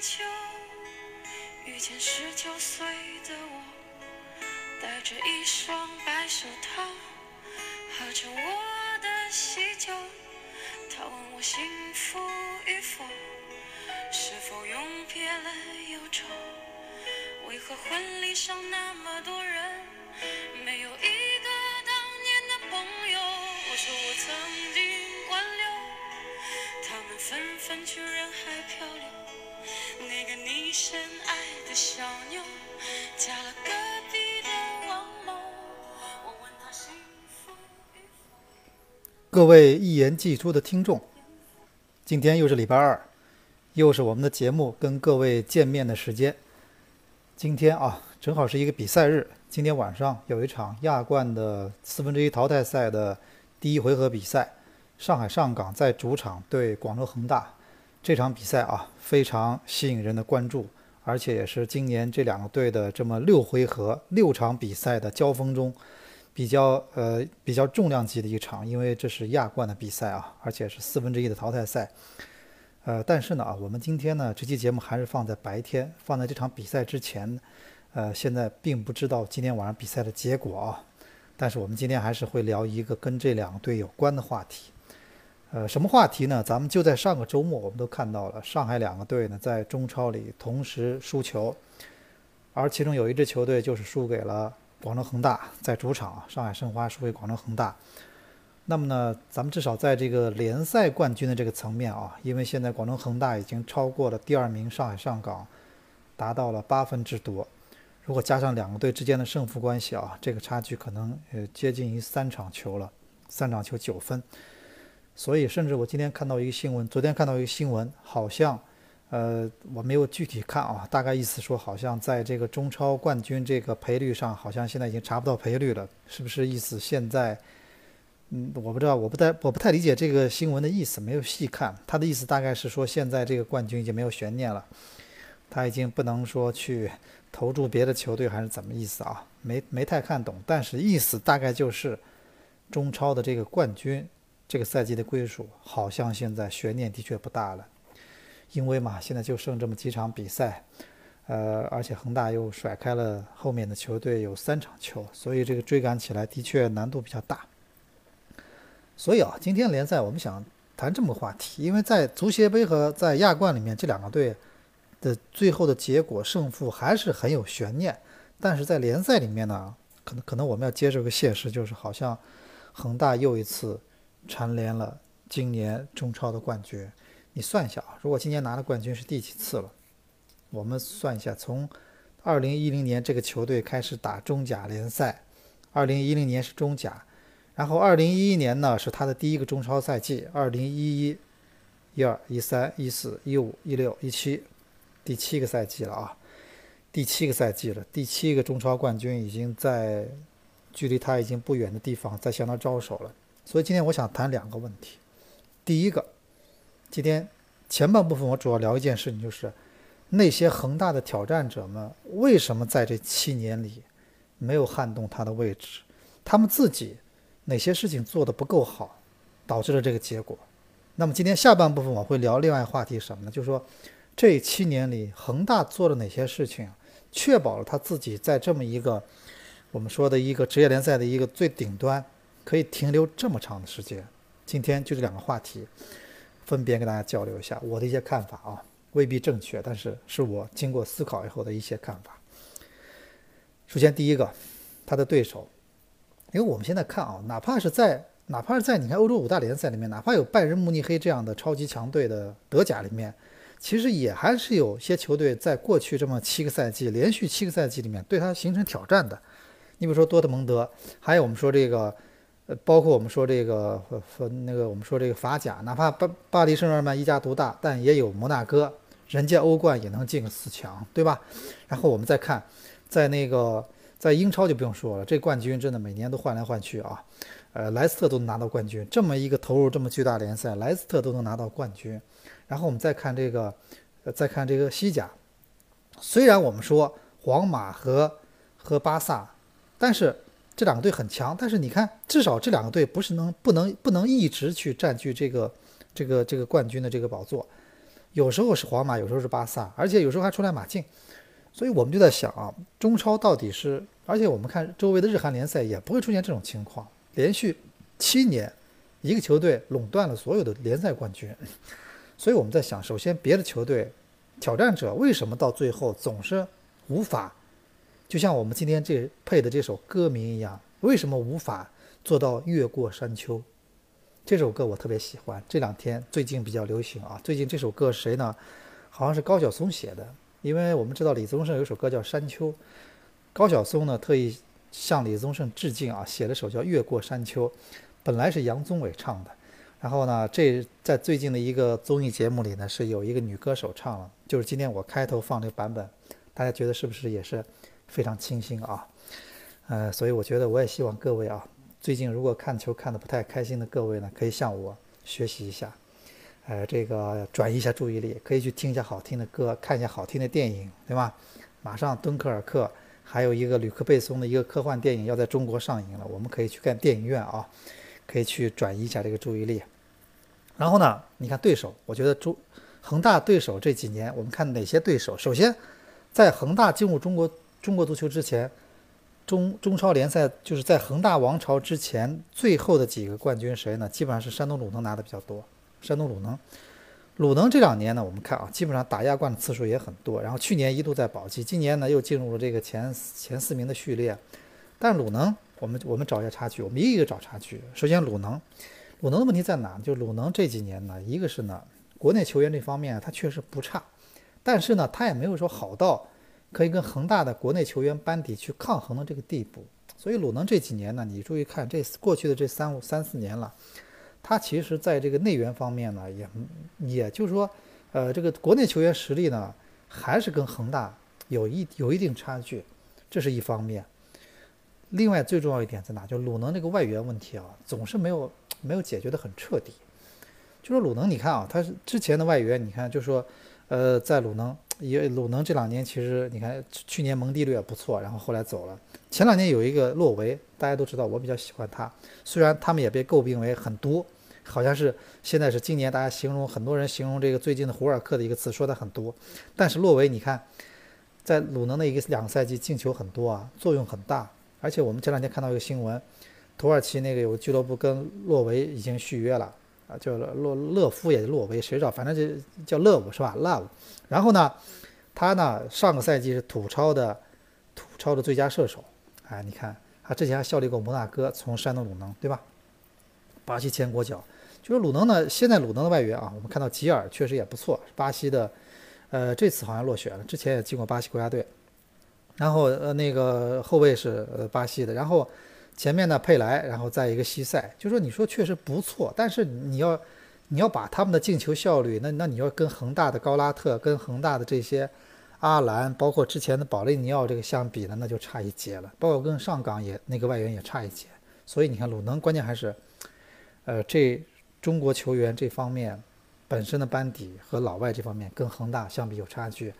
秋，遇见十九岁的我，戴着一双白手套，喝着我的喜酒。他问我幸福与否，是否永别了忧愁？为何婚礼上那么多人，小妞，嫁了隔壁的。各位一言既出的听众，今天又是礼拜二，又是我们的节目跟各位见面的时间。今天啊，正好是一个比赛日。今天晚上有一场亚冠的四分之一淘汰赛的第一回合比赛，上海上港在主场对广州恒大。这场比赛啊，非常吸引人的关注，而且也是今年这两个队的这么六回合、六场比赛的交锋中。比较呃比较重量级的一场，因为这是亚冠的比赛啊，而且是四分之一的淘汰赛。呃，但是呢啊，我们今天呢这期节目还是放在白天，放在这场比赛之前。呃，现在并不知道今天晚上比赛的结果啊，但是我们今天还是会聊一个跟这两个队有关的话题。呃，什么话题呢？咱们就在上个周末，我们都看到了上海两个队呢在中超里同时输球，而其中有一支球队就是输给了。广州恒大在主场，上海申花输给广州恒大。那么呢，咱们至少在这个联赛冠军的这个层面啊，因为现在广州恒大已经超过了第二名上海上港，达到了八分之多。如果加上两个队之间的胜负关系啊，这个差距可能呃接近于三场球了，三场球九分。所以，甚至我今天看到一个新闻，昨天看到一个新闻，好像。呃，我没有具体看啊，大概意思说，好像在这个中超冠军这个赔率上，好像现在已经查不到赔率了，是不是意思现在？嗯，我不知道，我不太我不太理解这个新闻的意思，没有细看。他的意思大概是说，现在这个冠军已经没有悬念了，他已经不能说去投注别的球队，还是怎么意思啊？没没太看懂，但是意思大概就是中超的这个冠军这个赛季的归属，好像现在悬念的确不大了。因为嘛，现在就剩这么几场比赛，呃，而且恒大又甩开了后面的球队有三场球，所以这个追赶起来的确难度比较大。所以啊，今天联赛我们想谈这么个话题，因为在足协杯和在亚冠里面这两个队的最后的结果胜负还是很有悬念，但是在联赛里面呢，可能可能我们要接受个现实，就是好像恒大又一次蝉联了今年中超的冠军。你算一下啊，如果今年拿的冠军是第几次了？我们算一下，从二零一零年这个球队开始打中甲联赛，二零一零年是中甲，然后二零一一年呢是他的第一个中超赛季，二零一一、一二、一三、一四、一五、一六、一七，第七个赛季了啊，第七个赛季了，第七个中超冠军已经在距离他已经不远的地方在向他招手了。所以今天我想谈两个问题，第一个。今天前半部分我主要聊一件事情，就是那些恒大的挑战者们为什么在这七年里没有撼动他的位置？他们自己哪些事情做得不够好，导致了这个结果？那么今天下半部分我会聊另外话题什么呢？就是说这七年里恒大做了哪些事情，确保了他自己在这么一个我们说的一个职业联赛的一个最顶端可以停留这么长的时间？今天就这两个话题。分别跟大家交流一下我的一些看法啊，未必正确，但是是我经过思考以后的一些看法。首先，第一个，他的对手，因为我们现在看啊，哪怕是在哪怕是在你看欧洲五大联赛里面，哪怕有拜仁慕尼黑这样的超级强队的德甲里面，其实也还是有些球队在过去这么七个赛季连续七个赛季里面对他形成挑战的。你比如说多特蒙德，还有我们说这个。包括我们说这个和那个，我们说这个法甲，哪怕巴巴黎圣日耳曼一家独大，但也有摩纳哥，人家欧冠也能进个四强，对吧？然后我们再看，在那个在英超就不用说了，这冠军真的每年都换来换去啊。呃，莱斯特都能拿到冠军，这么一个投入这么巨大联赛，莱斯特都能拿到冠军。然后我们再看这个，呃再看这个西甲，虽然我们说皇马和和巴萨，但是。这两个队很强，但是你看，至少这两个队不是能不能不能一直去占据这个这个这个冠军的这个宝座。有时候是皇马，有时候是巴萨，而且有时候还出来马竞。所以我们就在想啊，中超到底是？而且我们看周围的日韩联赛也不会出现这种情况，连续七年一个球队垄断了所有的联赛冠军。所以我们在想，首先别的球队挑战者为什么到最后总是无法，就像我们今天这配的这首歌名一样，为什么无法做到越过山丘？这首歌我特别喜欢，这两天最近比较流行啊。最近这首歌谁呢？好像是高晓松写的。因为我们知道李宗盛有首歌叫《山丘》，高晓松呢特意向李宗盛致敬啊，写了首叫《越过山丘》，本来是杨宗纬唱的，然后呢，这在最近的一个综艺节目里呢，是有一个女歌手唱了，就是今天我开头放这个版本，大家觉得是不是也是非常清新啊？呃，所以我觉得我也希望各位啊，最近如果看球看得不太开心的各位呢，可以向我学习一下。呃，这个转移一下注意力，可以去听一下好听的歌，看一下好听的电影，对吧？马上《敦刻尔克》还有一个吕克·贝松的一个科幻电影要在中国上映了，我们可以去看电影院啊，可以去转移一下这个注意力。然后呢，你看对手，我觉得中恒大对手这几年，我们看哪些对手？首先，在恒大进入中国中国足球之前，中中超联赛就是在恒大王朝之前最后的几个冠军谁呢？基本上是山东鲁能拿的比较多。山东鲁能，鲁能这两年呢，我们看啊，基本上打亚冠的次数也很多。然后去年一度在保级，今年呢又进入了这个前前四名的序列。但鲁能，我们我们找一下差距，我们一个一个找差距。首先，鲁能，鲁能的问题在哪？就鲁能这几年呢，一个是呢，国内球员这方面他确实不差，但是呢，他也没有说好到可以跟恒大的国内球员班底去抗衡的这个地步。所以鲁能这几年呢，你注意看这过去的这三五三四年了。他其实在这个内援方面呢，也也就是说，呃，这个国内球员实力呢，还是跟恒大有一有一定差距，这是一方面。另外最重要一点在哪？就鲁能这个外援问题啊，总是没有没有解决的很彻底。就说鲁能，你看啊，他是之前的外援，你看就说，呃，在鲁能也鲁能这两年其实你看去年蒙蒂略也不错，然后后来走了。前两年有一个洛维，大家都知道，我比较喜欢他。虽然他们也被诟病为很多，好像是现在是今年大家形容很多人形容这个最近的胡尔克的一个词，说的很多。但是洛维，你看，在鲁能的一个两个赛季进球很多啊，作用很大。而且我们前两天看到一个新闻，土耳其那个有俱乐部跟洛维已经续约了啊，叫洛勒夫也是洛维，谁知道？反正就叫勒夫是吧？Love。然后呢，他呢上个赛季是土超的土超的最佳射手。哎，你看，他之前还效力过摩纳哥，从山东鲁能，对吧？巴西前国脚，就是鲁能呢。现在鲁能的外援啊，我们看到吉尔确实也不错，巴西的，呃，这次好像落选了，之前也进过巴西国家队。然后呃，那个后卫是呃巴西的，然后前面呢佩莱，然后再一个西塞，就说你说确实不错，但是你要你要把他们的进球效率，那那你要跟恒大的高拉特，跟恒大的这些。阿兰，包括之前的保利尼奥这个相比呢，那就差一截了。包括跟上港也那个外援也差一截。所以你看鲁能，关键还是，呃，这中国球员这方面本身的班底和老外这方面跟恒大相比有差距。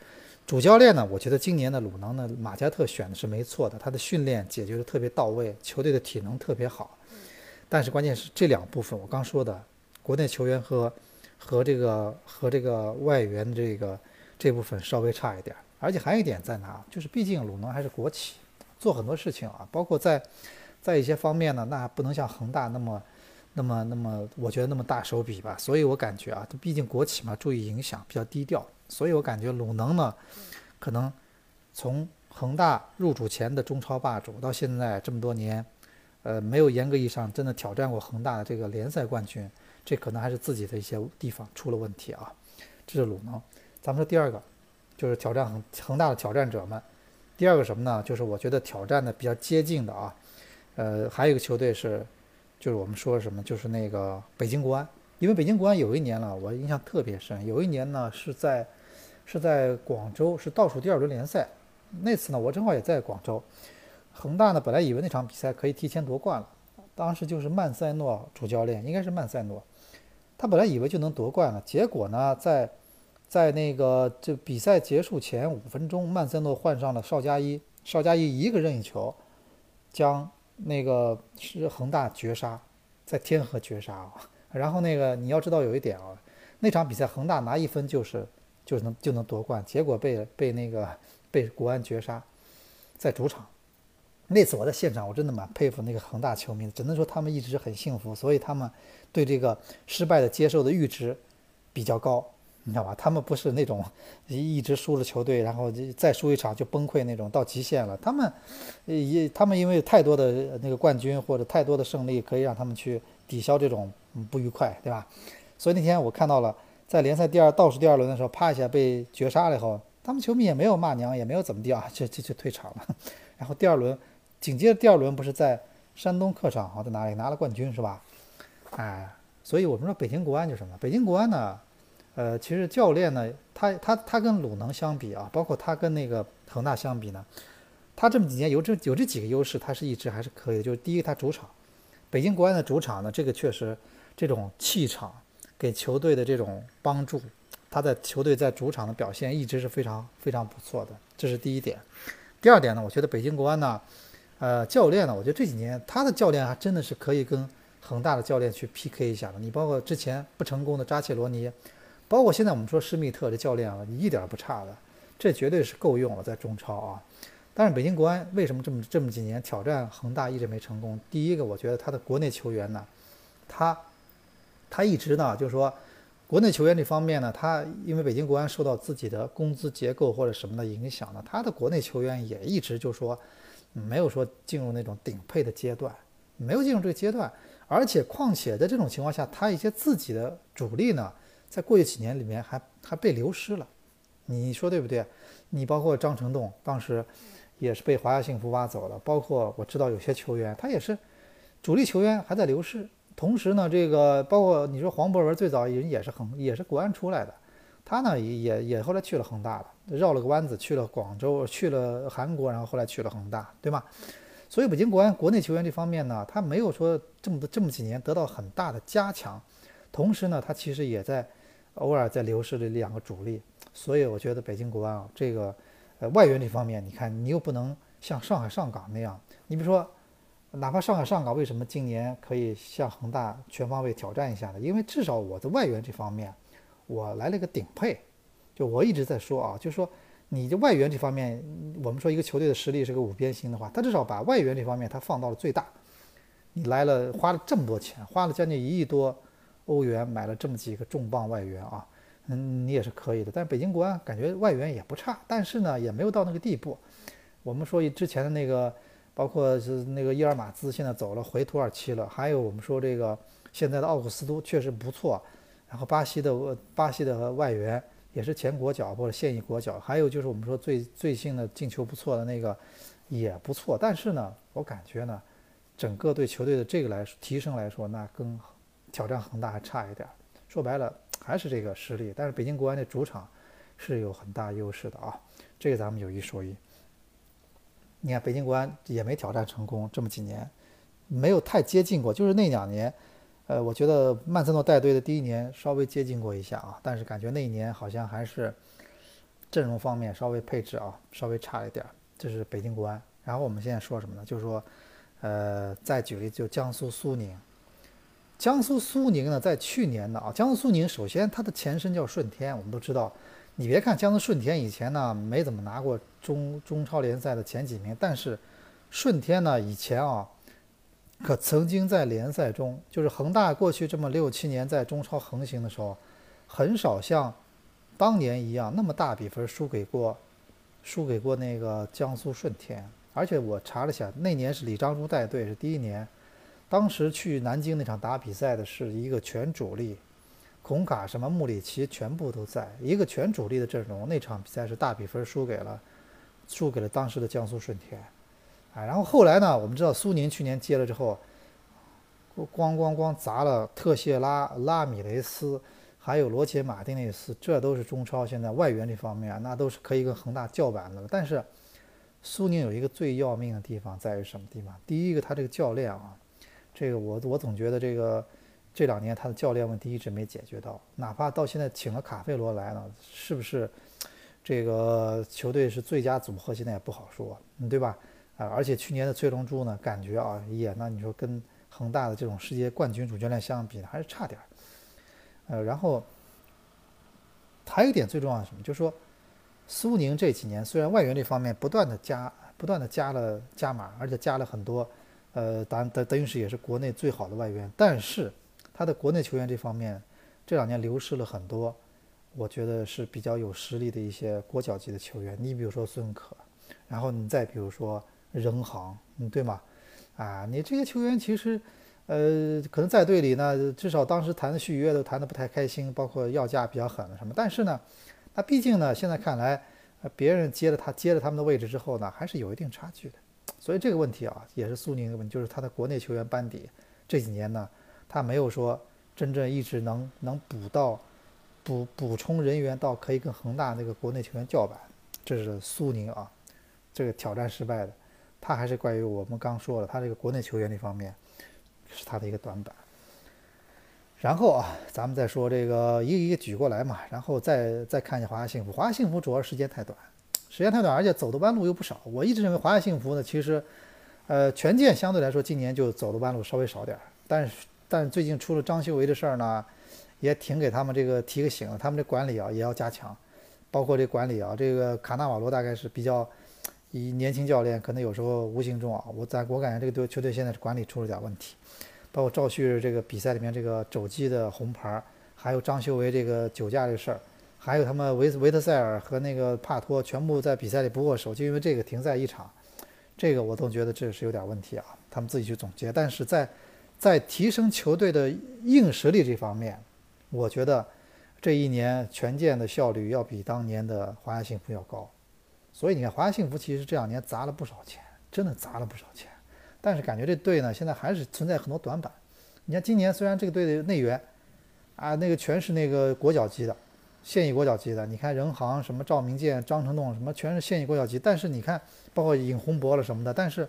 主教练呢，我觉得今年的鲁能呢，马加特选的是没错的，他的训练解决的特别到位，球队的体能特别好。但是关键是这两部分，我刚说的，国内球员和和这个和这个外援这个。这部分稍微差一点，而且还有一点在哪，就是毕竟鲁能还是国企，做很多事情啊，包括在在一些方面呢，那不能像恒大那么那么那么，我觉得那么大手笔吧。所以我感觉啊，毕竟国企嘛，注意影响，比较低调。所以我感觉鲁能呢，可能从恒大入主前的中超霸主到现在这么多年，呃，没有严格意义上真的挑战过恒大的这个联赛冠军，这可能还是自己的一些地方出了问题啊。这是鲁能。咱们说第二个，就是挑战恒恒大的挑战者们。第二个什么呢？就是我觉得挑战的比较接近的啊，呃，还有一个球队是，就是我们说什么，就是那个北京国安。因为北京国安有一年了，我印象特别深。有一年呢是在是在广州，是倒数第二轮联赛。那次呢，我正好也在广州。恒大呢本来以为那场比赛可以提前夺冠了，当时就是曼塞诺主教练，应该是曼塞诺，他本来以为就能夺冠了，结果呢在在那个就比赛结束前五分钟，曼塞诺换上了邵佳一，邵佳一一个任意球，将那个是恒大绝杀，在天河绝杀啊。然后那个你要知道有一点啊，那场比赛恒大拿一分就是就能就能夺冠，结果被被那个被国安绝杀，在主场。那次我在现场，我真的蛮佩服那个恒大球迷，只能说他们一直很幸福，所以他们对这个失败的接受的阈值比较高，你知道吧？他们不是那种一直输了球队，然后再输一场就崩溃那种到极限了。他们也他们因为太多的那个冠军或者太多的胜利，可以让他们去抵消这种不愉快，对吧？所以那天我看到了，在联赛第二倒数第二轮的时候，啪一下被绝杀了以后，他们球迷也没有骂娘，也没有怎么地啊，就就就退场了。然后第二轮。紧接着第二轮不是在山东客场好在哪里拿了冠军是吧？哎，所以我们说北京国安就什么？北京国安呢？呃，其实教练呢，他他他跟鲁能相比啊，包括他跟那个恒大相比呢，他这么几年有这有这几个优势，他是一直还是可以的。就是第一，他主场，北京国安的主场呢，这个确实这种气场给球队的这种帮助，他在球队在主场的表现一直是非常非常不错的，这是第一点。第二点呢，我觉得北京国安呢。呃，教练呢？我觉得这几年他的教练还真的是可以跟恒大的教练去 PK 一下的。你包括之前不成功的扎切罗尼，包括现在我们说施密特这教练啊，你一点不差的，这绝对是够用了在中超啊。但是北京国安为什么这么这么几年挑战恒大一直没成功？第一个，我觉得他的国内球员呢，他他一直呢，就是说国内球员这方面呢，他因为北京国安受到自己的工资结构或者什么的影响呢，他的国内球员也一直就说。没有说进入那种顶配的阶段，没有进入这个阶段，而且况且在这种情况下，他一些自己的主力呢，在过去几年里面还还被流失了，你说对不对？你包括张成栋当时也是被华夏幸福挖走了，包括我知道有些球员他也是主力球员还在流失，同时呢，这个包括你说黄博文最早也也是很也是国安出来的。他呢也也后来去了恒大了，绕了个弯子去了广州，去了韩国，然后后来去了恒大，对吗？所以北京国安国内球员这方面呢，他没有说这么多这么几年得到很大的加强，同时呢，他其实也在偶尔在流失这两个主力，所以我觉得北京国安啊，这个呃外援这方面，你看你又不能像上海上港那样，你比如说，哪怕上海上港为什么今年可以向恒大全方位挑战一下呢？因为至少我的外援这方面。我来了个顶配，就我一直在说啊，就是说你的外援这方面，我们说一个球队的实力是个五边形的话，他至少把外援这方面他放到了最大。你来了，花了这么多钱，花了将近一亿多欧元买了这么几个重磅外援啊，嗯，你也是可以的。但是北京国安感觉外援也不差，但是呢也没有到那个地步。我们说之前的那个，包括是那个伊尔马兹现在走了回土耳其了，还有我们说这个现在的奥古斯都确实不错。然后巴西的巴西的外援也是前国脚或者现役国脚，还有就是我们说最最新的进球不错的那个也不错，但是呢，我感觉呢，整个对球队的这个来提升来说，那跟挑战恒大还差一点。说白了还是这个实力，但是北京国安的主场是有很大优势的啊，这个咱们有一说一。你看北京国安也没挑战成功，这么几年没有太接近过，就是那两年。呃，我觉得曼森诺带队的第一年稍微接近过一下啊，但是感觉那一年好像还是阵容方面稍微配置啊稍微差一点。这是北京国安。然后我们现在说什么呢？就是说，呃，再举例就江苏苏宁。江苏苏宁呢，在去年的啊，江苏苏宁首先它的前身叫顺天，我们都知道。你别看江苏顺天以前呢没怎么拿过中中超联赛的前几名，但是顺天呢以前啊。可曾经在联赛中，就是恒大过去这么六七年在中超横行的时候，很少像当年一样那么大比分输给过，输给过那个江苏舜天。而且我查了一下，那年是李章洙带队是第一年，当时去南京那场打比赛的是一个全主力，孔卡什么穆里奇全部都在，一个全主力的阵容，那场比赛是大比分输给了，输给了当时的江苏舜天。哎，然后后来呢？我们知道苏宁去年接了之后，咣咣咣砸了特谢拉、拉米雷斯，还有罗杰马丁内斯，这都是中超现在外援这方面，那都是可以跟恒大叫板的。但是苏宁有一个最要命的地方在于什么地方？第一个，他这个教练啊，这个我我总觉得这个这两年他的教练问题一直没解决到，哪怕到现在请了卡费罗来了，是不是这个球队是最佳组合，现在也不好说，对吧？啊，而且去年的崔龙珠呢，感觉啊也那你说跟恒大的这种世界冠军主教练相比，还是差点儿。呃，然后还有一点最重要的什么？就是说，苏宁这几年虽然外援这方面不断的加，不断的加了加码，而且加了很多，呃，等等等于是也是国内最好的外援，但是他的国内球员这方面这两年流失了很多，我觉得是比较有实力的一些国脚级的球员。你比如说孙可，然后你再比如说任航，嗯，对吗？啊，你这些球员其实。呃，可能在队里呢，至少当时谈的续约都谈的不太开心，包括要价比较狠什么。但是呢，那毕竟呢，现在看来，别人接了他接了他们的位置之后呢，还是有一定差距的。所以这个问题啊，也是苏宁的问题，就是他的国内球员班底这几年呢，他没有说真正一直能能补到补补充人员到可以跟恒大那个国内球员叫板，这是苏宁啊，这个挑战失败的。他还是关于我们刚说了，他这个国内球员这方面。是他的一个短板。然后啊，咱们再说这个一个一个举过来嘛，然后再再看一下华夏幸福。华夏幸福主要时间太短，时间太短，而且走的弯路又不少。我一直认为华夏幸福呢，其实，呃，权健相对来说今年就走的弯路稍微少点儿。但是，但是最近出了张修为的事儿呢，也挺给他们这个提个醒，他们这管理啊也要加强，包括这管理啊，这个卡纳瓦罗大概是比较。以年轻教练可能有时候无形中啊，我在我感觉这个队球队现在是管理出了点问题，包括赵旭这个比赛里面这个肘击的红牌，还有张修为这个酒驾这事儿，还有他们维维特塞尔和那个帕托全部在比赛里不握手，就因为这个停赛一场，这个我都觉得这是有点问题啊，他们自己去总结。但是在在提升球队的硬实力这方面，我觉得这一年权健的效率要比当年的华夏幸福要高。所以你看，华夏幸福其实这两年砸了不少钱，真的砸了不少钱。但是感觉这队呢，现在还是存在很多短板。你看今年虽然这个队的内援啊，那个全是那个国脚级的，现役国脚级的。你看任航、什么赵明剑、张成栋什么，全是现役国脚级。但是你看，包括尹洪博了什么的，但是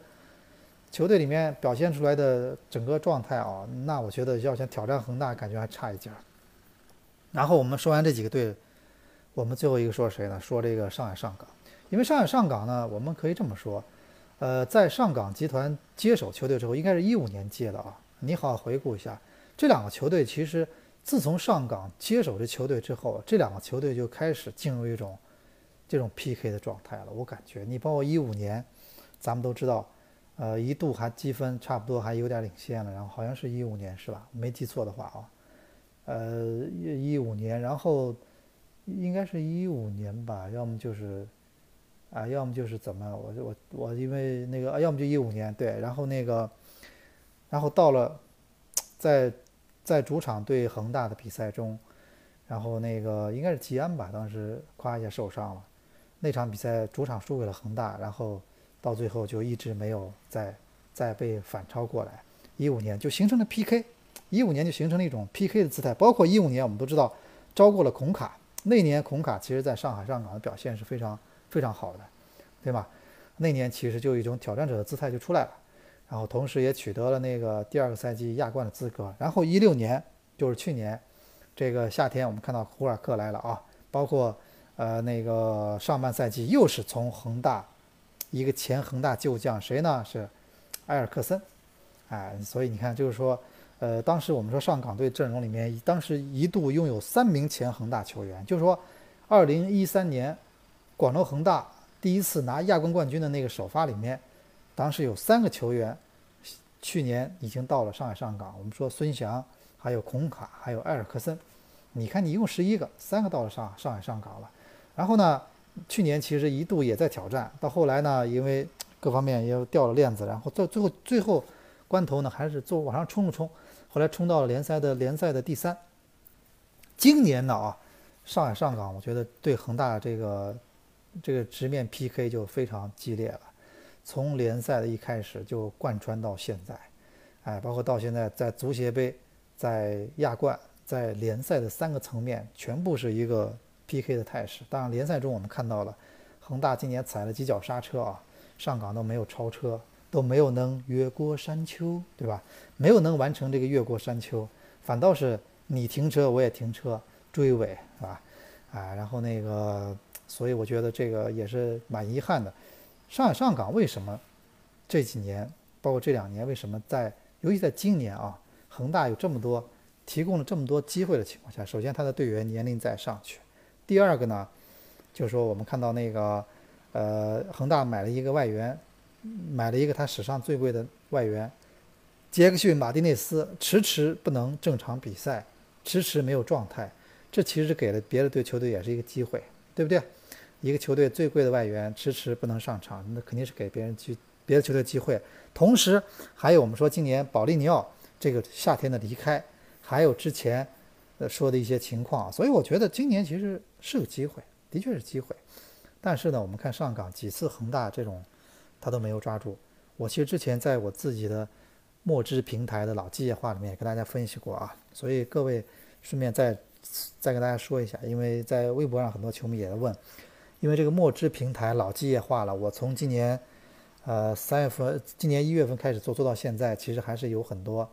球队里面表现出来的整个状态啊，那我觉得要想挑战恒大，感觉还差一截儿。然后我们说完这几个队，我们最后一个说谁呢？说这个上海上港。因为上海上港呢，我们可以这么说，呃，在上港集团接手球队之后，应该是一五年接的啊。你好好回顾一下，这两个球队其实自从上港接手这球队之后，这两个球队就开始进入一种这种 PK 的状态了。我感觉，你包括一五年，咱们都知道，呃，一度还积分差不多还有点领先了，然后好像是一五年是吧？没记错的话啊，呃，一五年，然后应该是一五年吧，要么就是。啊，要么就是怎么，我我我因为那个，要么就一五年对，然后那个，然后到了，在在主场对恒大的比赛中，然后那个应该是吉安吧，当时夸一下受伤了，那场比赛主场输给了恒大，然后到最后就一直没有再再被反超过来，一五年就形成了 PK，一五年就形成了一种 PK 的姿态，包括一五年我们都知道招过了孔卡，那年孔卡其实在上海上港的表现是非常。非常好的，对吧？那年其实就一种挑战者的姿态就出来了，然后同时也取得了那个第二个赛季亚冠的资格。然后一六年就是去年这个夏天，我们看到胡尔克来了啊，包括呃那个上半赛季又是从恒大一个前恒大旧将谁呢？是埃尔克森，哎，所以你看就是说，呃，当时我们说上港队阵容里面，当时一度拥有三名前恒大球员，就是说二零一三年。广州恒大第一次拿亚冠冠军的那个首发里面，当时有三个球员，去年已经到了上海上港。我们说孙祥，还有孔卡，还有埃尔克森。你看，你一共十一个，三个到了上上海上港了。然后呢，去年其实一度也在挑战，到后来呢，因为各方面也掉了链子，然后到最后最后关头呢，还是做往上冲了冲，后来冲到了联赛的联赛的第三。今年呢啊，上海上港，我觉得对恒大这个。这个直面 PK 就非常激烈了，从联赛的一开始就贯穿到现在，哎，包括到现在在足协杯、在亚冠、在联赛的三个层面，全部是一个 PK 的态势。当然，联赛中我们看到了恒大今年踩了几脚刹车啊，上港都没有超车，都没有能越过山丘，对吧？没有能完成这个越过山丘，反倒是你停车我也停车追尾，是吧？啊，然后那个。所以我觉得这个也是蛮遗憾的。上海上港为什么这几年，包括这两年，为什么在，尤其在今年啊，恒大有这么多提供了这么多机会的情况下，首先他的队员年龄在上去，第二个呢，就是说我们看到那个呃恒大买了一个外援，买了一个他史上最贵的外援，杰克逊马丁内斯迟迟不能正常比赛，迟迟没有状态，这其实给了别的队球队也是一个机会，对不对？一个球队最贵的外援迟迟不能上场，那肯定是给别人去别的球队机会。同时，还有我们说今年保利尼奥这个夏天的离开，还有之前呃说的一些情况，所以我觉得今年其实是个机会，的确是机会。但是呢，我们看上港几次恒大这种他都没有抓住。我其实之前在我自己的墨汁平台的老季业话里面也跟大家分析过啊，所以各位顺便再再跟大家说一下，因为在微博上很多球迷也在问。因为这个墨汁平台老机业化了，我从今年，呃三月份，今年一月份开始做，做到现在，其实还是有很多，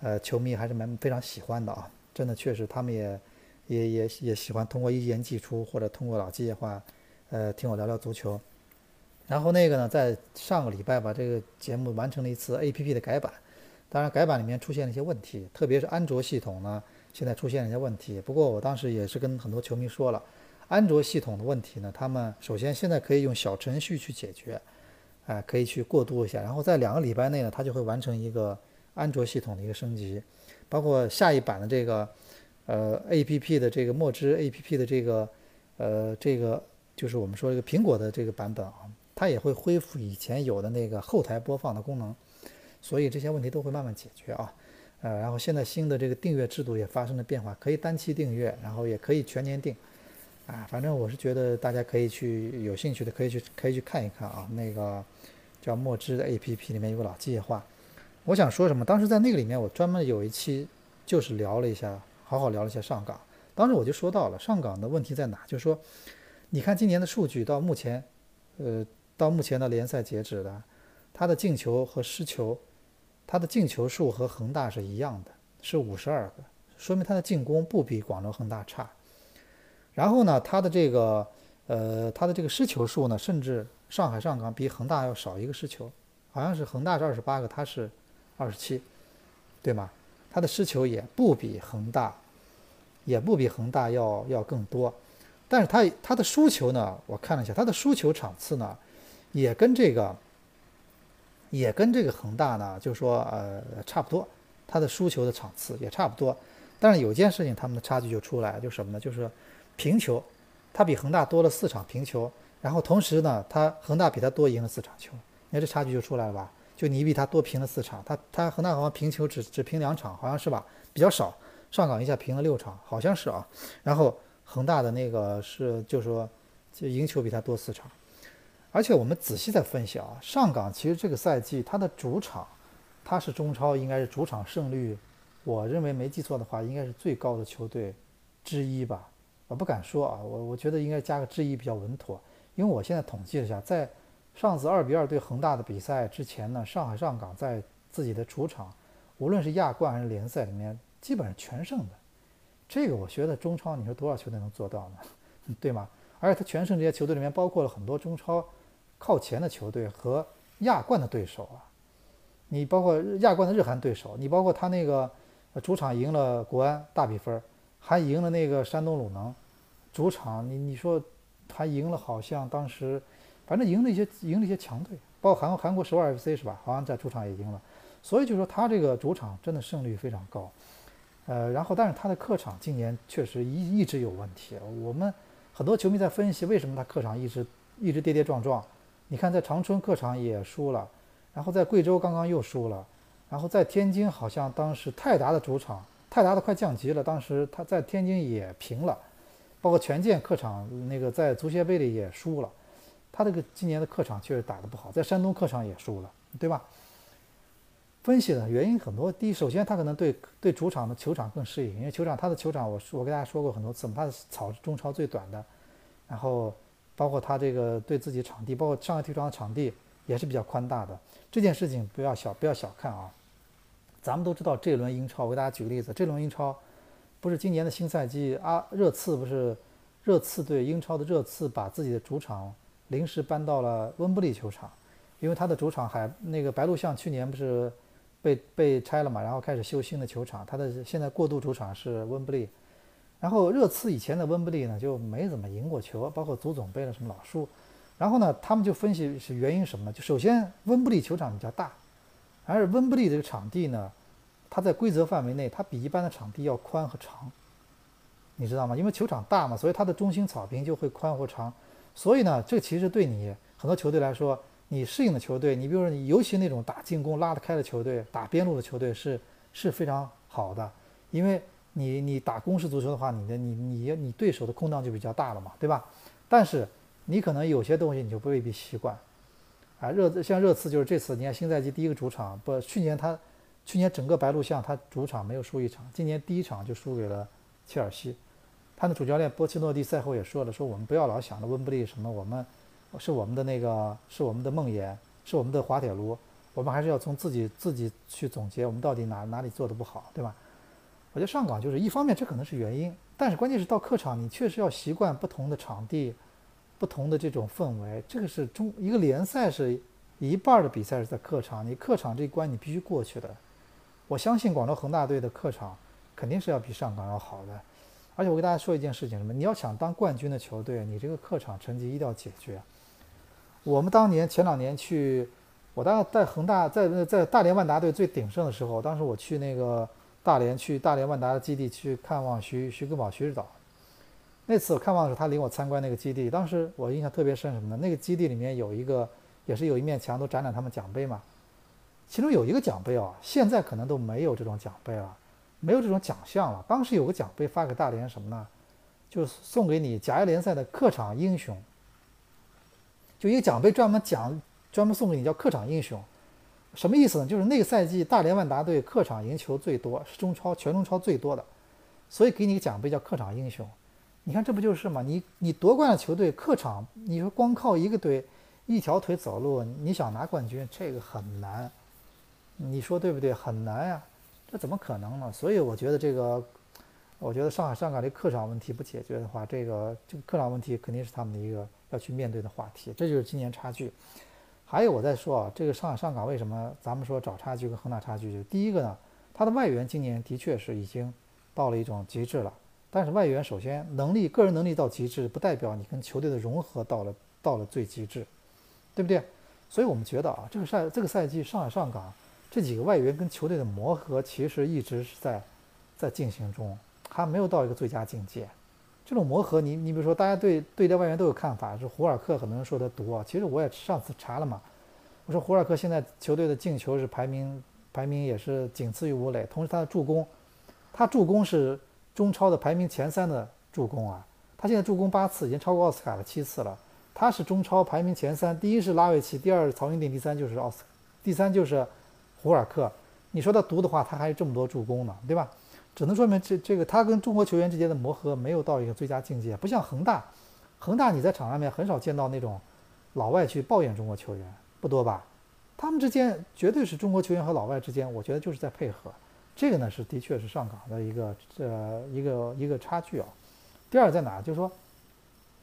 呃球迷还是蛮非常喜欢的啊，真的确实他们也也也也喜欢通过一言既出或者通过老机业化，呃听我聊聊足球。然后那个呢，在上个礼拜把这个节目完成了一次 APP 的改版，当然改版里面出现了一些问题，特别是安卓系统呢，现在出现了一些问题。不过我当时也是跟很多球迷说了。安卓系统的问题呢？他们首先现在可以用小程序去解决，哎，可以去过渡一下，然后在两个礼拜内呢，它就会完成一个安卓系统的一个升级，包括下一版的这个呃 APP 的这个墨汁 APP 的这个呃这个就是我们说这个苹果的这个版本啊，它也会恢复以前有的那个后台播放的功能，所以这些问题都会慢慢解决啊，呃，然后现在新的这个订阅制度也发生了变化，可以单期订阅，然后也可以全年订。啊，反正我是觉得大家可以去有兴趣的可以去可以去看一看啊，那个叫墨汁的 A P P 里面有个老计划。我想说什么？当时在那个里面，我专门有一期就是聊了一下，好好聊了一下上港。当时我就说到了上港的问题在哪，就是说，你看今年的数据到目前，呃，到目前的联赛截止的，他的进球和失球，他的进球数和恒大是一样的，是五十二个，说明他的进攻不比广州恒大差。然后呢，他的这个，呃，他的这个失球数呢，甚至上海上港比恒大要少一个失球，好像是恒大是二十八个，他是二十七，对吗？他的失球也不比恒大，也不比恒大要要更多，但是他他的输球呢，我看了一下，他的输球场次呢，也跟这个，也跟这个恒大呢，就说呃差不多，他的输球的场次也差不多，但是有件事情他们的差距就出来，就什么呢？就是。平球，他比恒大多了四场平球，然后同时呢，他恒大比他多赢了四场球，你看这差距就出来了吧？就你比他多平了四场，他他恒大好像平球只只平两场，好像是吧？比较少，上港一下平了六场，好像是啊。然后恒大的那个是就说就赢球比他多四场，而且我们仔细再分析啊，上港其实这个赛季它的主场，它是中超应该是主场胜率，我认为没记错的话，应该是最高的球队之一吧。我不敢说啊，我我觉得应该加个之一比较稳妥，因为我现在统计了一下，在上次二比二对恒大的比赛之前呢，上海上港在自己的主场，无论是亚冠还是联赛里面，基本上全胜的。这个我觉得中超你说多少球队能做到呢？对吗？而且他全胜这些球队里面包括了很多中超靠前的球队和亚冠的对手啊，你包括亚冠的日韩对手，你包括他那个主场赢了国安大比分，还赢了那个山东鲁能。主场，你你说他赢了，好像当时反正赢了一些赢了一些强队，包括韩国韩国首尔 FC 是吧？好像在主场也赢了，所以就说他这个主场真的胜率非常高。呃，然后但是他的客场今年确实一一直有问题。我们很多球迷在分析为什么他客场一直一直跌跌撞撞。你看在长春客场也输了，然后在贵州刚刚又输了，然后在天津好像当时泰达的主场，泰达的快降级了，当时他在天津也平了。包括权健客场那个在足协杯里也输了，他这个今年的客场确实打得不好，在山东客场也输了，对吧？分析的原因很多，第一，首先他可能对对主场的球场更适应，因为球场他的球场，我我跟大家说过很多次，他的草中超最短的，然后包括他这个对自己场地，包括上海体育场的场地也是比较宽大的，这件事情不要小不要小看啊。咱们都知道这一轮英超，我给大家举个例子，这轮英超。不是今年的新赛季啊，热刺不是热刺对英超的热刺把自己的主场临时搬到了温布利球场，因为他的主场还那个白鹿巷去年不是被被拆了嘛，然后开始修新的球场，他的现在过渡主场是温布利，然后热刺以前的温布利呢就没怎么赢过球，包括足总杯的什么老输。然后呢，他们就分析是原因什么呢？就首先温布利球场比较大，而温布利这个场地呢，它在规则范围内，它比一般的场地要宽和长，你知道吗？因为球场大嘛，所以它的中心草坪就会宽或长。所以呢，这其实对你很多球队来说，你适应的球队，你比如说你尤其那种打进攻拉得开的球队，打边路的球队是是非常好的，因为你你打攻势足球的话，你的你你你对手的空档就比较大了嘛，对吧？但是你可能有些东西你就不未必习惯，啊，热像热刺就是这次，你看新赛季第一个主场，不，去年他去年整个白鹿巷他主场没有输一场，今年第一场就输给了切尔西。他的主教练波切诺蒂赛后也说了，说我们不要老想着温布利什么，我们是我们的那个是我们的梦魇，是我们的滑铁卢，我们还是要从自己自己去总结我们到底哪哪里做的不好，对吧？我觉得上港就是一方面，这可能是原因，但是关键是到客场，你确实要习惯不同的场地。不同的这种氛围，这个是中一个联赛是一半的比赛是在客场，你客场这一关你必须过去的。我相信广州恒大队的客场肯定是要比上港要好的。而且我跟大家说一件事情，什么？你要想当冠军的球队，你这个客场成绩一定要解决。我们当年前两年去，我当时在恒大在在大连万达队最鼎盛的时候，当时我去那个大连去大连万达的基地去看望徐徐根宝徐指导。那次我看望的时候，他领我参观那个基地。当时我印象特别深，什么呢？那个基地里面有一个，也是有一面墙都展览他们奖杯嘛。其中有一个奖杯啊，现在可能都没有这种奖杯了，没有这种奖项了。当时有个奖杯发给大连什么呢？就送给你甲 A 联赛的客场英雄。就一个奖杯专门奖，专门送给你叫客场英雄。什么意思呢？就是那个赛季大连万达队客场赢球最多，是中超全中超最多的，所以给你个奖杯叫客场英雄。你看，这不就是吗？你你夺冠的球队客场，你说光靠一个队一条腿走路，你想拿冠军，这个很难。你说对不对？很难呀，这怎么可能呢？所以我觉得这个，我觉得上海上港这客场问题不解决的话，这个这个客场问题肯定是他们的一个要去面对的话题。这就是今年差距。还有我在说啊，这个上海上港为什么咱们说找差距跟恒大差距？就第一个呢，他的外援今年的确是已经到了一种极致了。但是外援首先能力，个人能力到极致，不代表你跟球队的融合到了到了最极致，对不对？所以我们觉得啊，这个赛这个赛季上海上港这几个外援跟球队的磨合，其实一直是在在进行中，还没有到一个最佳境界。这种磨合，你你比如说，大家对对这外援都有看法，是胡尔克，很多人说他毒啊。其实我也上次查了嘛，我说胡尔克现在球队的进球是排名排名也是仅次于吴磊，同时他的助攻，他助攻是。中超的排名前三的助攻啊，他现在助攻八次，已经超过奥斯卡的七次了。他是中超排名前三，第一是拉维奇，第二是曹云定，第三就是奥斯，第三就是胡尔克。你说他毒的话，他还有这么多助攻呢，对吧？只能说明这这个他跟中国球员之间的磨合没有到一个最佳境界，不像恒大，恒大你在场上面很少见到那种老外去抱怨中国球员，不多吧？他们之间绝对是中国球员和老外之间，我觉得就是在配合。这个呢是的确是上港的一个呃一个一个差距啊。第二在哪？就是说，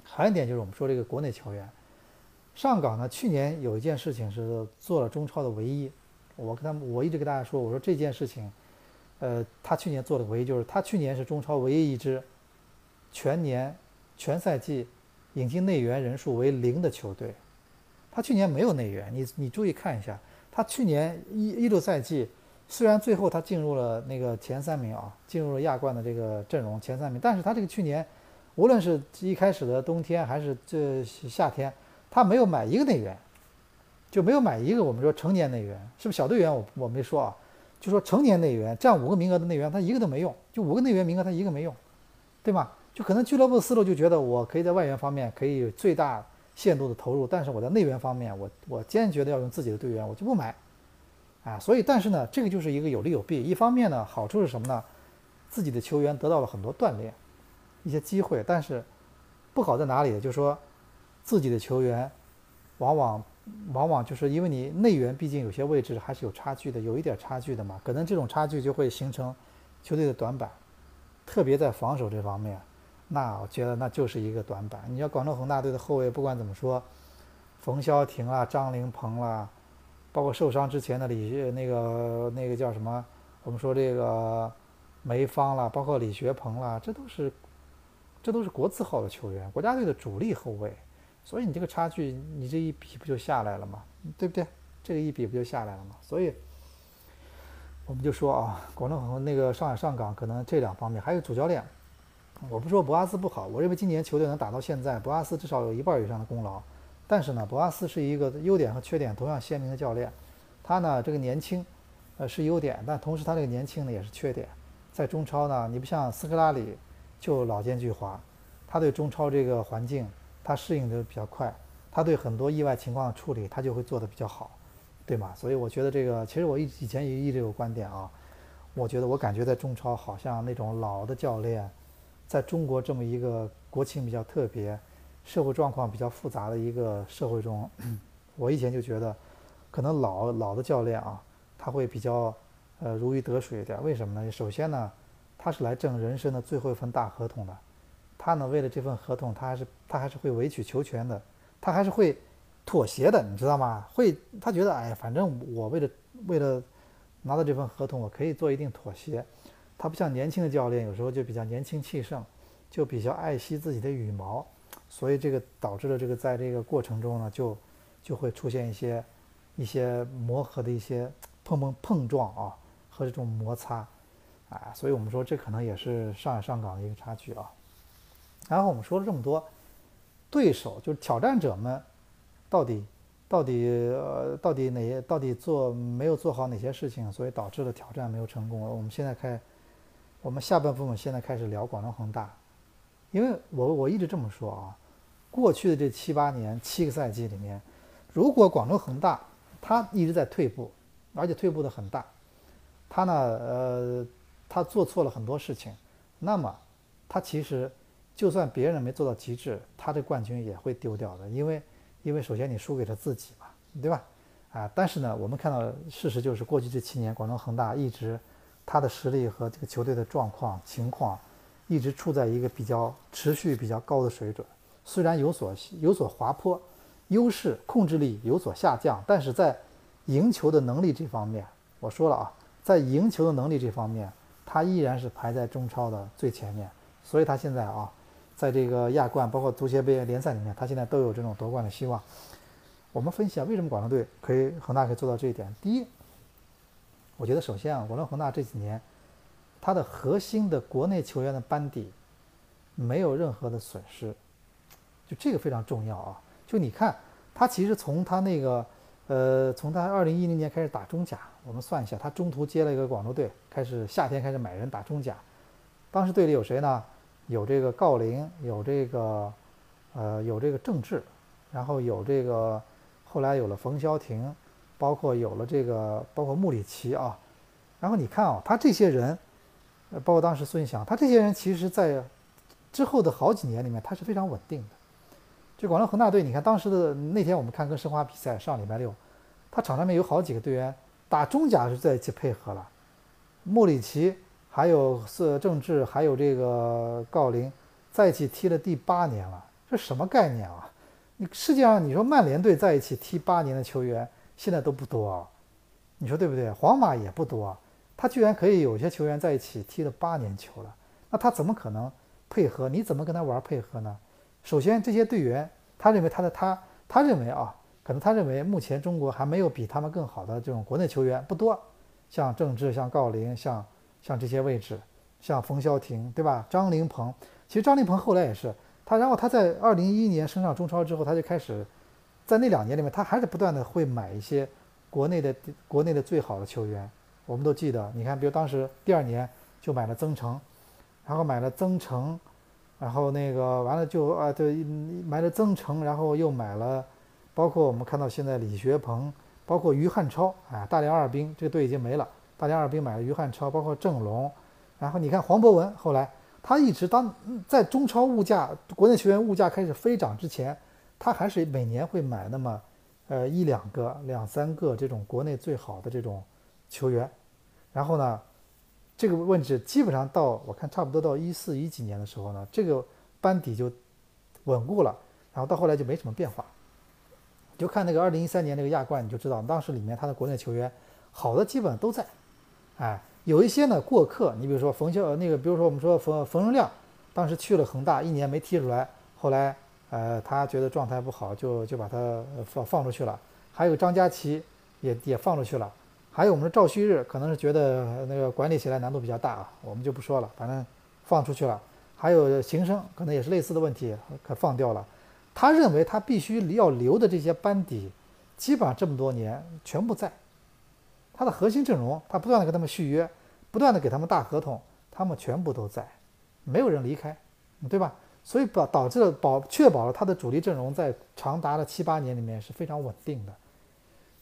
还有一点就是我们说这个国内球员，上港呢去年有一件事情是做了中超的唯一。我跟他们我一直跟大家说，我说这件事情，呃，他去年做的唯一就是他去年是中超唯一一支全年全赛季引进内援人数为零的球队。他去年没有内援，你你注意看一下，他去年一一六赛季。虽然最后他进入了那个前三名啊，进入了亚冠的这个阵容前三名，但是他这个去年，无论是一开始的冬天还是这夏天，他没有买一个内援，就没有买一个我们说成年内援，是不是小队员？我我没说啊，就说成年内援占五个名额的内援，他一个都没用，就五个内援名额他一个没用，对吗？就可能俱乐部的思路就觉得我可以在外援方面可以最大限度的投入，但是我在内援方面，我我坚决的要用自己的队员，我就不买。啊，所以但是呢，这个就是一个有利有弊。一方面呢，好处是什么呢？自己的球员得到了很多锻炼，一些机会。但是不好在哪里？就是说，自己的球员往往往往就是因为你内援毕竟有些位置还是有差距的，有一点差距的嘛。可能这种差距就会形成球队的短板，特别在防守这方面，那我觉得那就是一个短板。你要广州恒大队的后卫，不管怎么说，冯潇霆啦、张琳芃啦。包括受伤之前的李那个那个叫什么？我们说这个梅芳了，包括李学鹏了，这都是这都是国字号的球员，国家队的主力后卫，所以你这个差距，你这一比不就下来了吗？对不对？这个一比不就下来了吗？所以我们就说啊，广州恒那个上海上港可能这两方面还有主教练。我不说博阿斯不好，我认为今年球队能打到现在，博阿斯至少有一半以上的功劳。但是呢，博阿斯是一个优点和缺点同样鲜明的教练。他呢，这个年轻，呃，是优点，但同时他这个年轻呢也是缺点。在中超呢，你不像斯科拉里，就老奸巨猾，他对中超这个环境他适应的比较快，他对很多意外情况的处理他就会做得比较好，对吗？所以我觉得这个，其实我以以前也一直有观点啊，我觉得我感觉在中超好像那种老的教练。在中国这么一个国情比较特别、社会状况比较复杂的一个社会中，我以前就觉得，可能老老的教练啊，他会比较呃如鱼得水一点。为什么呢？首先呢，他是来挣人生的最后一份大合同的，他呢为了这份合同，他还是他还是会委曲求全的，他还是会妥协的，你知道吗？会他觉得哎，反正我为了为了拿到这份合同，我可以做一定妥协。他不像年轻的教练，有时候就比较年轻气盛，就比较爱惜自己的羽毛，所以这个导致了这个在这个过程中呢，就就会出现一些一些磨合的一些碰碰碰撞啊和这种摩擦，啊，所以我们说这可能也是上海上港的一个差距啊。然后我们说了这么多，对手就是挑战者们，到底到底呃到底哪些到底做没有做好哪些事情，所以导致了挑战没有成功。我们现在开。我们下半部分现在开始聊广州恒大，因为我我一直这么说啊，过去的这七八年七个赛季里面，如果广州恒大他一直在退步，而且退步的很大，他呢呃他做错了很多事情，那么他其实就算别人没做到极致，他的冠军也会丢掉的，因为因为首先你输给了自己嘛，对吧？啊，但是呢，我们看到事实就是过去这七年广州恒大一直。他的实力和这个球队的状况情况，一直处在一个比较持续比较高的水准，虽然有所有所滑坡，优势控制力有所下降，但是在赢球的能力这方面，我说了啊，在赢球的能力这方面，他依然是排在中超的最前面。所以他现在啊，在这个亚冠包括足协杯联赛里面，他现在都有这种夺冠的希望。我们分析啊，为什么广州队可以恒大可以做到这一点？第一。我觉得首先啊，广州恒大这几年，他的核心的国内球员的班底没有任何的损失，就这个非常重要啊。就你看，他其实从他那个，呃，从他二零一零年开始打中甲，我们算一下，他中途接了一个广州队，开始夏天开始买人打中甲。当时队里有谁呢？有这个郜林，有这个，呃，有这个郑智，然后有这个，后来有了冯潇霆。包括有了这个，包括穆里奇啊，然后你看啊，他这些人，包括当时孙祥，他这些人其实，在之后的好几年里面，他是非常稳定的。就广州恒大队，你看当时的那天我们看跟申花比赛，上礼拜六，他场上面有好几个队员打中甲是在一起配合了，穆里奇，还有是郑智，还有这个郜林，在一起踢了第八年了，这什么概念啊？你世界上你说曼联队在一起踢八年的球员？现在都不多，你说对不对？皇马也不多，他居然可以有些球员在一起踢了八年球了，那他怎么可能配合？你怎么跟他玩配合呢？首先，这些队员，他认为他的他他认为啊，可能他认为目前中国还没有比他们更好的这种国内球员不多，像郑智、像郜林、像像这些位置，像冯潇霆，对吧？张琳芃，其实张琳芃后来也是他，然后他在二零一一年升上中超之后，他就开始。在那两年里面，他还是不断的会买一些国内的国内的最好的球员。我们都记得，你看，比如当时第二年就买了曾诚，然后买了曾诚，然后那个完了就啊，对，买了曾诚，然后又买了，包括我们看到现在李学鹏，包括于汉超，哎，大连二兵这个队已经没了，大连二兵买了于汉超，包括郑龙，然后你看黄博文，后来他一直当在中超物价国内球员物价开始飞涨之前。他还是每年会买那么，呃一两个、两三个这种国内最好的这种球员，然后呢，这个位置基本上到我看差不多到一四一几年的时候呢，这个班底就稳固了，然后到后来就没什么变化。就看那个二零一三年那个亚冠，你就知道当时里面他的国内球员好的基本都在，哎，有一些呢过客，你比如说冯潇那个，比如说我们说冯冯仁亮。当时去了恒大，一年没踢出来，后来呃他觉得状态不好，就就把他放放出去了。还有张佳琪也也放出去了。还有我们的赵旭日，可能是觉得那个管理起来难度比较大啊，我们就不说了，反正放出去了。还有邢生，可能也是类似的问题，可放掉了。他认为他必须要留的这些班底，基本上这么多年全部在。他的核心阵容，他不断的跟他们续约，不断的给他们大合同，他们全部都在，没有人离开，对吧？所以导导致了保确保了他的主力阵容在长达的七八年里面是非常稳定的。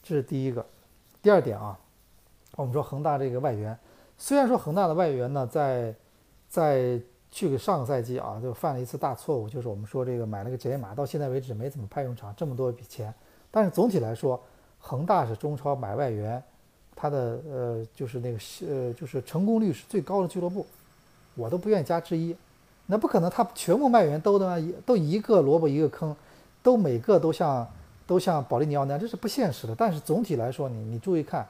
这是第一个。第二点啊。我们说恒大这个外援，虽然说恒大的外援呢，在在去上个赛季啊，就犯了一次大错误，就是我们说这个买了个杰马，到现在为止没怎么派用场，这么多笔钱。但是总体来说，恒大是中超买外援，他的呃就是那个是呃就是成功率是最高的俱乐部，我都不愿意加之一。那不可能，他全部外援都他妈都一个萝卜一个坑，都每个都像都像保利尼奥那样，这是不现实的。但是总体来说，你你注意看。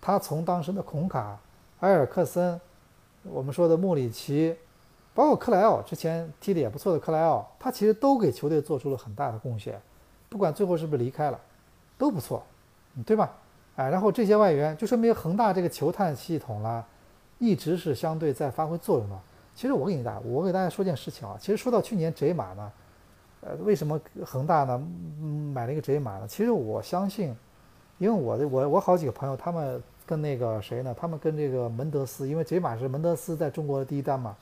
他从当时的孔卡、埃尔克森，我们说的穆里奇，包括克莱奥之前踢的也不错的克莱奥，他其实都给球队做出了很大的贡献，不管最后是不是离开了，都不错，对吧？哎，然后这些外援就说明恒大这个球探系统啦，一直是相对在发挥作用的。其实我给你大，我给大家说件事情啊，其实说到去年贼马呢，呃，为什么恒大呢嗯买了一个贼马呢？其实我相信。因为我的我我好几个朋友，他们跟那个谁呢？他们跟这个门德斯，因为杰马是门德斯在中国的第一单嘛，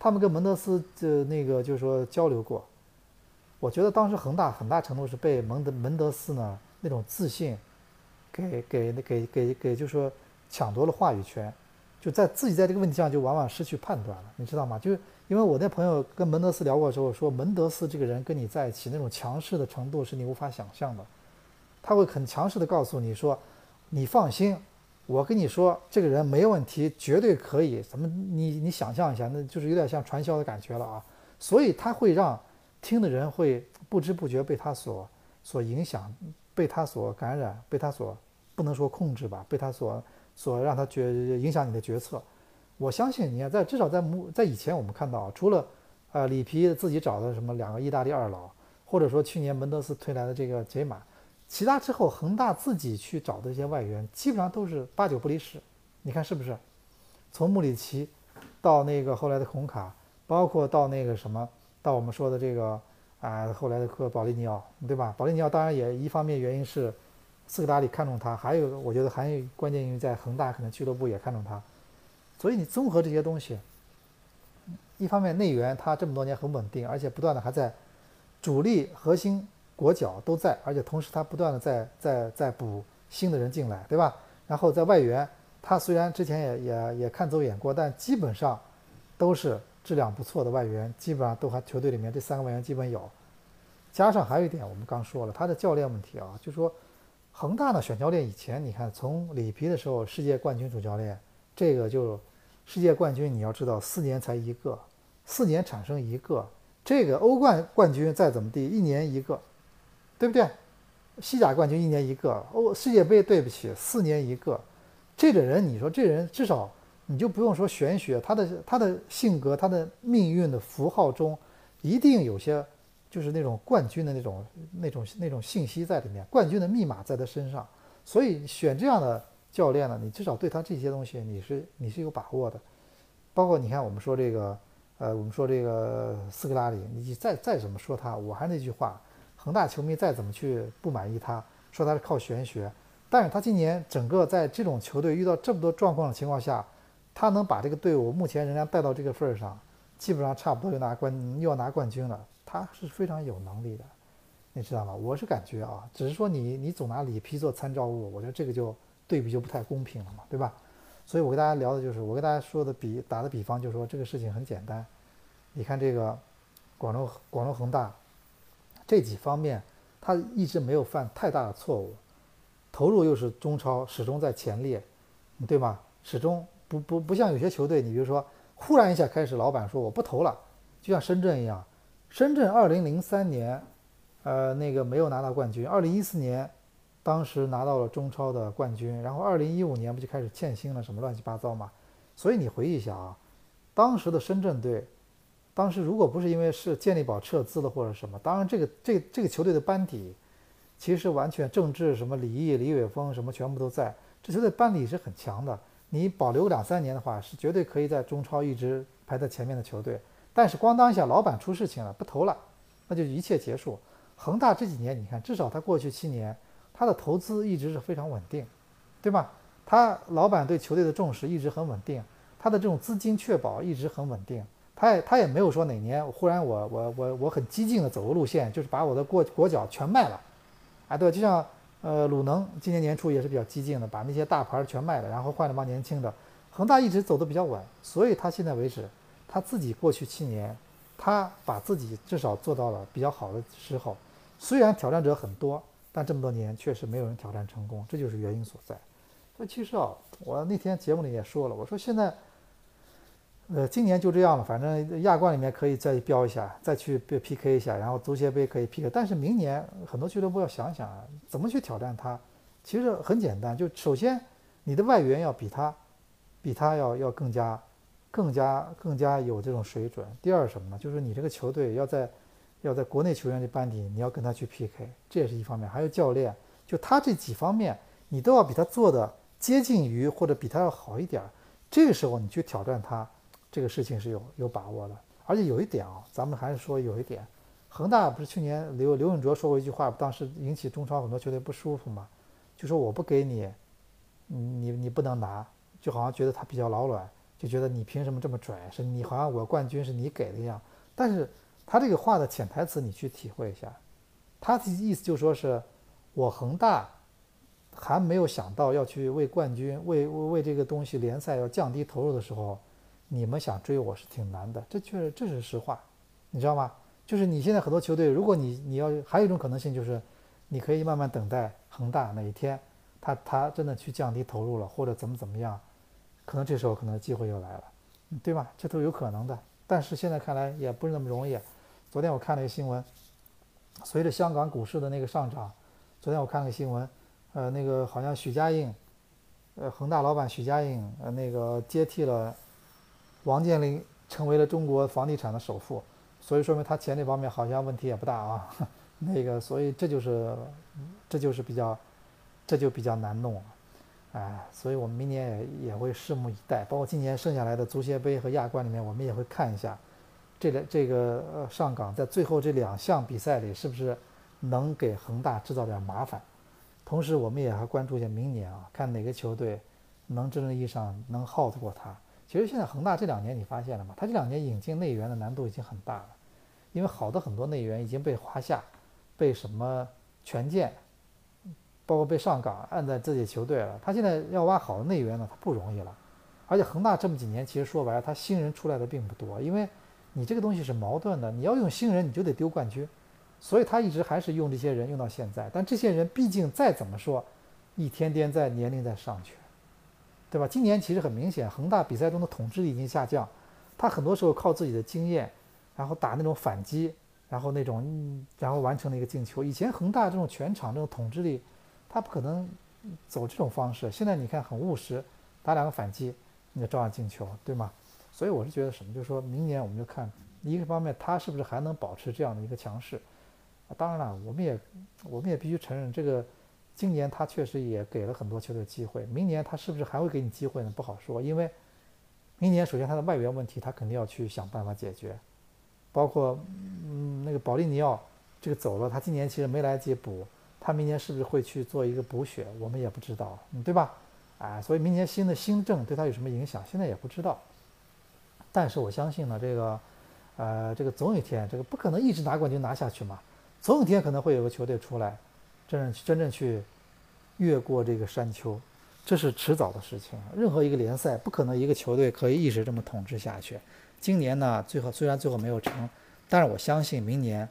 他们跟门德斯就那个就是说交流过。我觉得当时恒大很大程度是被蒙德门德斯呢那种自信，给给给给给就是说抢夺了话语权，就在自己在这个问题上就往往失去判断了，你知道吗？就是因为我那朋友跟门德斯聊过之后说，门德斯这个人跟你在一起那种强势的程度是你无法想象的。他会很强势的告诉你说：“你放心，我跟你说，这个人没问题，绝对可以。怎么你你想象一下，那就是有点像传销的感觉了啊！所以他会让听的人会不知不觉被他所所影响，被他所感染，被他所不能说控制吧，被他所所让他决影响你的决策。我相信你看，在至少在目在以前我们看到，除了呃里皮自己找的什么两个意大利二老，或者说去年门德斯推来的这个杰马。”其他之后，恒大自己去找的一些外援，基本上都是八九不离十。你看是不是？从穆里奇到那个后来的孔卡，包括到那个什么，到我们说的这个啊，后来的科保利尼奥，对吧？保利尼奥当然也一方面原因是斯科达里看中他，还有我觉得还有关键因为在恒大可能俱乐部也看中他。所以你综合这些东西，一方面内援他这么多年很稳定，而且不断的还在主力核心。国脚都在，而且同时他不断的在在在补新的人进来，对吧？然后在外援，他虽然之前也也也看走眼过，但基本上都是质量不错的外援，基本上都还球队里面这三个外援基本有。加上还有一点，我们刚说了他的教练问题啊，就说恒大呢选教练以前，你看从里皮的时候世界冠军主教练，这个就世界冠军你要知道四年才一个，四年产生一个，这个欧冠冠军再怎么地一年一个。对不对？西甲冠军一年一个，欧世界杯对不起，四年一个。这个人，你说这人至少你就不用说玄学，他的他的性格，他的命运的符号中，一定有些就是那种冠军的那种那种那种信息在里面，冠军的密码在他身上。所以选这样的教练呢，你至少对他这些东西你是你是有把握的。包括你看我们说这个，呃，我们说这个斯科拉里，你再再怎么说他，我还是那句话。恒大球迷再怎么去不满意他，说他是靠玄学，但是他今年整个在这种球队遇到这么多状况的情况下，他能把这个队伍目前仍然带到这个份儿上，基本上差不多就拿冠又要拿冠军了，他是非常有能力的，你知道吗？我是感觉啊，只是说你你总拿里皮做参照物，我觉得这个就对比就不太公平了嘛，对吧？所以我跟大家聊的就是，我跟大家说的比打的比方就是说这个事情很简单，你看这个广州广州恒大。这几方面，他一直没有犯太大的错误，投入又是中超，始终在前列，对吗？始终不不不像有些球队，你比如说，忽然一下开始，老板说我不投了，就像深圳一样，深圳二零零三年，呃，那个没有拿到冠军，二零一四年，当时拿到了中超的冠军，然后二零一五年不就开始欠薪了，什么乱七八糟嘛？所以你回忆一下啊，当时的深圳队。当时如果不是因为是健力宝撤资了或者什么，当然这个这这个球队的班底其实完全政治什么李毅、李玮峰什么全部都在，这球队班底是很强的。你保留两三年的话，是绝对可以在中超一直排在前面的球队。但是咣当一下，老板出事情了，不投了，那就一切结束。恒大这几年，你看，至少他过去七年，他的投资一直是非常稳定，对吧？他老板对球队的重视一直很稳定，他的这种资金确保一直很稳定。他也他也没有说哪年忽然我我我我很激进的走个路线，就是把我的国国脚全卖了，啊，对，就像。呃，鲁能今年年初也是比较激进的，把那些大牌全卖了，然后换了帮年轻的。恒大一直走的比较稳，所以他现在为止，他自己过去七年，他把自己至少做到了比较好的时候。虽然挑战者很多，但这么多年确实没有人挑战成功，这就是原因所在。所以其实啊，我那天节目里也说了，我说现在。呃，今年就这样了，反正亚冠里面可以再标一下，再去 P K 一下，然后足协杯可以 P K。但是明年很多俱乐部要想想啊，怎么去挑战他。其实很简单，就首先你的外援要比他，比他要要更加、更加、更加有这种水准。第二什么呢？就是你这个球队要在要在国内球员的班底，你要跟他去 P K，这也是一方面。还有教练，就他这几方面，你都要比他做的接近于或者比他要好一点。这个时候你去挑战他。这个事情是有有把握的，而且有一点啊，咱们还是说有一点，恒大不是去年刘刘永哲说过一句话，当时引起中超很多球队不舒服嘛，就说我不给你，你你不能拿，就好像觉得他比较老卵，就觉得你凭什么这么拽，是你好像我冠军是你给的一样。但是他这个话的潜台词你去体会一下，他的意思就说是我恒大还没有想到要去为冠军为为为这个东西联赛要降低投入的时候。你们想追我是挺难的，这确实这是实话，你知道吗？就是你现在很多球队，如果你你要还有一种可能性，就是你可以慢慢等待恒大哪一天他他真的去降低投入了，或者怎么怎么样，可能这时候可能机会又来了，对吧？这都有可能的。但是现在看来也不是那么容易。昨天我看了一个新闻，随着香港股市的那个上涨，昨天我看了个新闻，呃，那个好像许家印，呃，恒大老板许家印，呃，那个接替了。王健林成为了中国房地产的首富，所以说明他钱这方面好像问题也不大啊。那个，所以这就是，这就是比较，这就比较难弄了，哎，所以我们明年也也会拭目以待。包括今年剩下来的足协杯和亚冠里面，我们也会看一下，这个这个呃上港在最后这两项比赛里是不是能给恒大制造点麻烦。同时，我们也还关注一下明年啊，看哪个球队能真正意义上能耗得过他。其实现在恒大这两年你发现了吗？他这两年引进内援的难度已经很大了，因为好的很多内援已经被华夏、被什么权健，包括被上港按在自己球队了。他现在要挖好的内援呢，他不容易了。而且恒大这么几年其实说白了，他新人出来的并不多，因为你这个东西是矛盾的，你要用新人你就得丢冠军，所以他一直还是用这些人用到现在。但这些人毕竟再怎么说，一天天在年龄在上去。对吧？今年其实很明显，恒大比赛中的统治力已经下降，他很多时候靠自己的经验，然后打那种反击，然后那种，然后完成了一个进球。以前恒大这种全场这种统治力，他不可能走这种方式。现在你看很务实，打两个反击，你就照样进球，对吗？所以我是觉得什么，就是说明年我们就看一个方面，他是不是还能保持这样的一个强势。啊，当然了，我们也我们也必须承认这个。今年他确实也给了很多球队机会，明年他是不是还会给你机会呢？不好说，因为明年首先他的外援问题他肯定要去想办法解决，包括嗯那个保利尼奥这个走了，他今年其实没来得及补，他明年是不是会去做一个补血，我们也不知道，对吧？哎，所以明年新的新政对他有什么影响，现在也不知道。但是我相信呢，这个呃这个总有一天，这个不可能一直拿冠军拿下去嘛，总有一天可能会有个球队出来。真正真正去越过这个山丘，这是迟早的事情。任何一个联赛不可能一个球队可以一直这么统治下去。今年呢，最后虽然最后没有成，但是我相信明年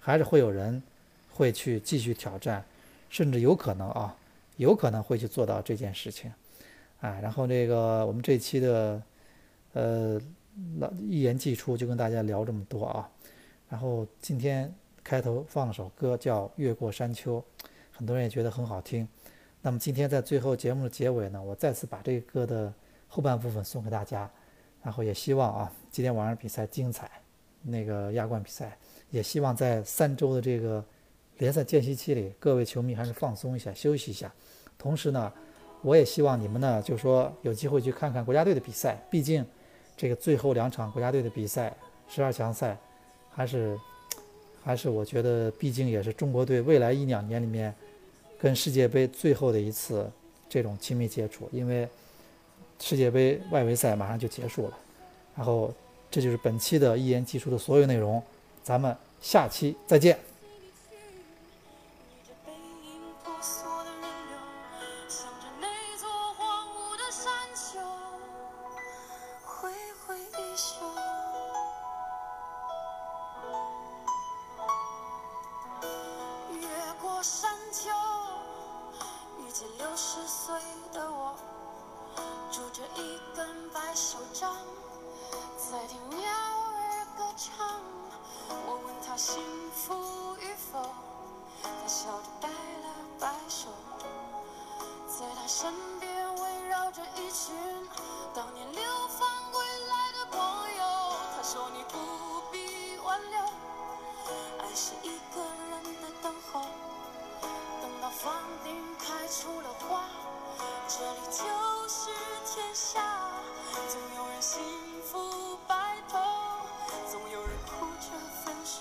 还是会有人会去继续挑战，甚至有可能啊，有可能会去做到这件事情。啊，然后这个我们这期的呃一言既出，就跟大家聊这么多啊。然后今天。开头放了首歌，叫《越过山丘》，很多人也觉得很好听。那么今天在最后节目的结尾呢，我再次把这个歌的后半部分送给大家，然后也希望啊，今天晚上比赛精彩。那个亚冠比赛。也希望在三周的这个联赛间隙期里，各位球迷还是放松一下，休息一下。同时呢，我也希望你们呢，就说有机会去看看国家队的比赛。毕竟，这个最后两场国家队的比赛，十二强赛，还是还是我觉得，毕竟也是中国队未来一两年里面跟世界杯最后的一次这种亲密接触。因为世界杯外围赛马上就结束了。然后，这就是本期的一言既出的所有内容。咱们下期再见。身边围绕着一群当年流放归来的朋友他说你不必挽留爱是一个人的等候等到房顶开出了花这里就是天下总有人幸福白头总有人哭着分手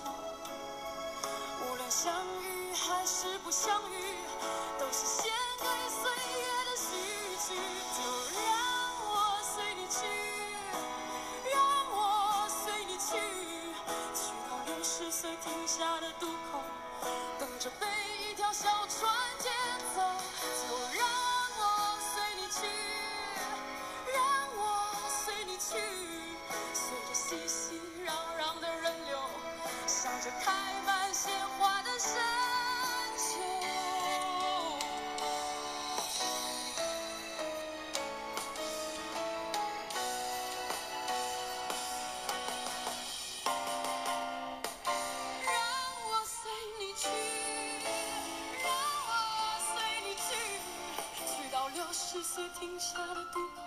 无论相遇还是不相遇。停下的地方。